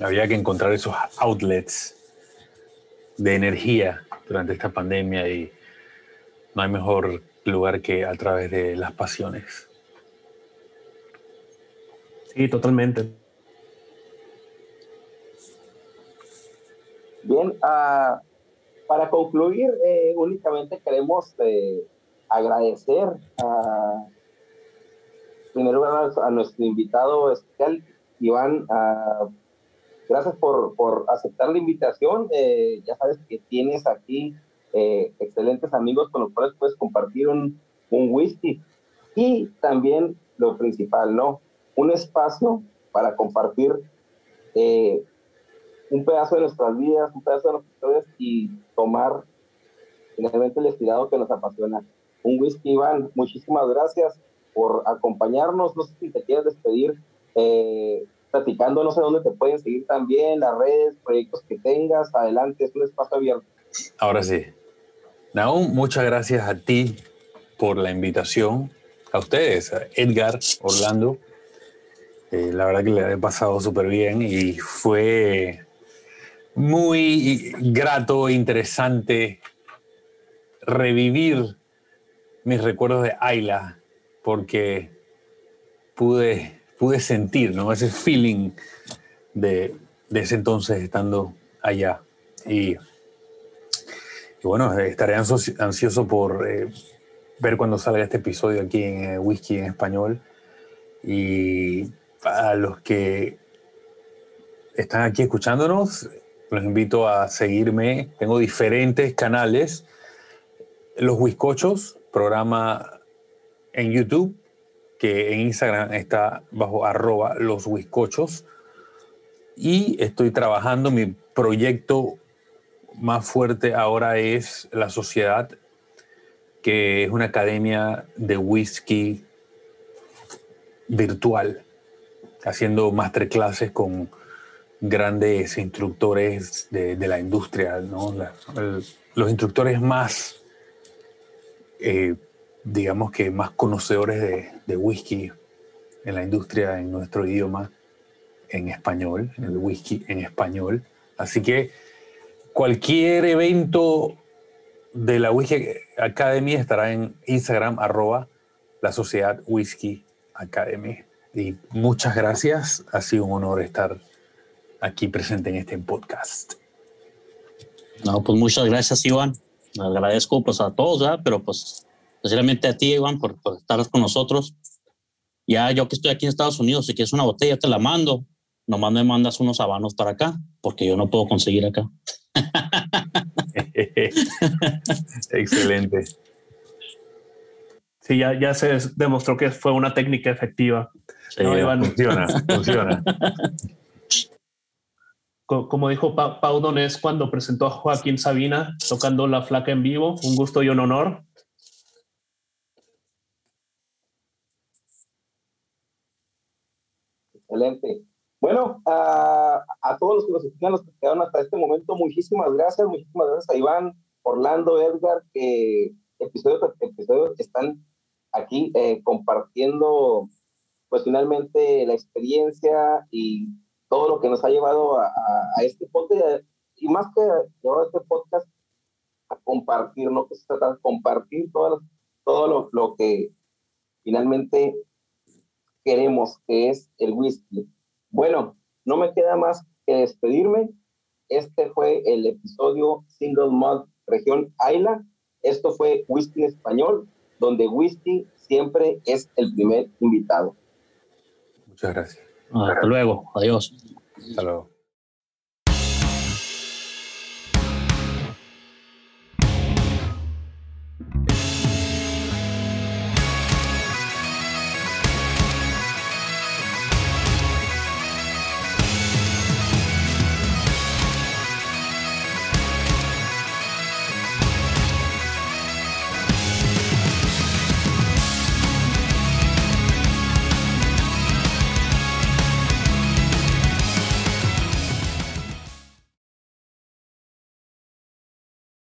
había que encontrar esos outlets de energía durante esta pandemia y no hay mejor lugar que a través de las pasiones. Sí, totalmente. Bien, uh, para concluir, eh, únicamente queremos eh, agradecer a, primero a, nuestro invitado especial, Iván. gracias por, por, aceptar la invitación. Eh, ya sabes que tienes aquí excelentes amigos con los cuales puedes compartir un, un whisky. Y también lo principal, ¿no? Un espacio para compartir un pedazo de nuestras vidas, un pedazo de nuestras y tomar finalmente el estirado que nos apasiona. Un whisky, Iván, muchísimas gracias por acompañarnos. No sé si te quieres despedir eh, platicando, no sé dónde te pueden seguir también, las redes, proyectos que tengas. Adelante, es un espacio abierto. Ahora sí. Naum, muchas gracias a ti por la invitación. A ustedes, a Edgar, Orlando. Eh, la verdad que le he pasado súper bien y fue muy grato, e interesante revivir mis recuerdos de Ayla, porque pude, pude sentir ¿no? ese feeling de, de ese entonces estando allá. Y, bueno, estaré ansioso, por eh, ver cuando salga este episodio aquí en eh, Whisky en Español. Y a los que están aquí escuchándonos, los invito a seguirme. Tengo diferentes canales. Los Huiscochos, programa en YouTube, que en Instagram está bajo arroba los. Y estoy trabajando, mi proyecto más fuerte ahora es La Sociedad, que es una academia de whisky virtual, haciendo masterclasses con grandes instructores de, la industria, ¿no? los instructores más, eh, digamos que más conocedores de, whisky en la industria, en nuestro idioma, en español, en el whisky en español. Así que cualquier evento de la Whisky Academy estará en Instagram, la Sociedad Whisky Academy. Y muchas gracias, ha sido un honor estar aquí presente en este podcast. No, pues muchas gracias, Iván. Agradezco pues a todos, ¿verdad? pero pues especialmente a ti, Iván, por, estar con nosotros. Ya yo que estoy aquí en Estados Unidos, si quieres una botella, te la mando. Nomás me mandas unos habanos para acá, porque yo no puedo conseguir acá. Excelente. Sí, ya, ya se demostró que fue una técnica efectiva. Sí, Funciona, funciona. como dijo Pau Donés cuando presentó a Joaquín Sabina tocando La Flaca en vivo, un gusto y un honor. Excelente. Bueno, a, todos los que nos escuchan, los que quedaron hasta este momento, muchísimas gracias, muchísimas gracias a Iván, Orlando, Edgar, que episodios episodio están aquí eh, compartiendo pues finalmente la experiencia y todo lo que nos ha llevado a, este podcast y más que llevar este podcast a compartir, ¿no? Que se trata de compartir todo, todo lo, que finalmente queremos, que es el whisky. Bueno, no me queda más que despedirme. Este fue el episodio Single Malt Región Ayla. Esto fue Whisky Español, donde whisky siempre es el primer invitado. Muchas gracias. Hasta luego. Adiós. Hasta luego.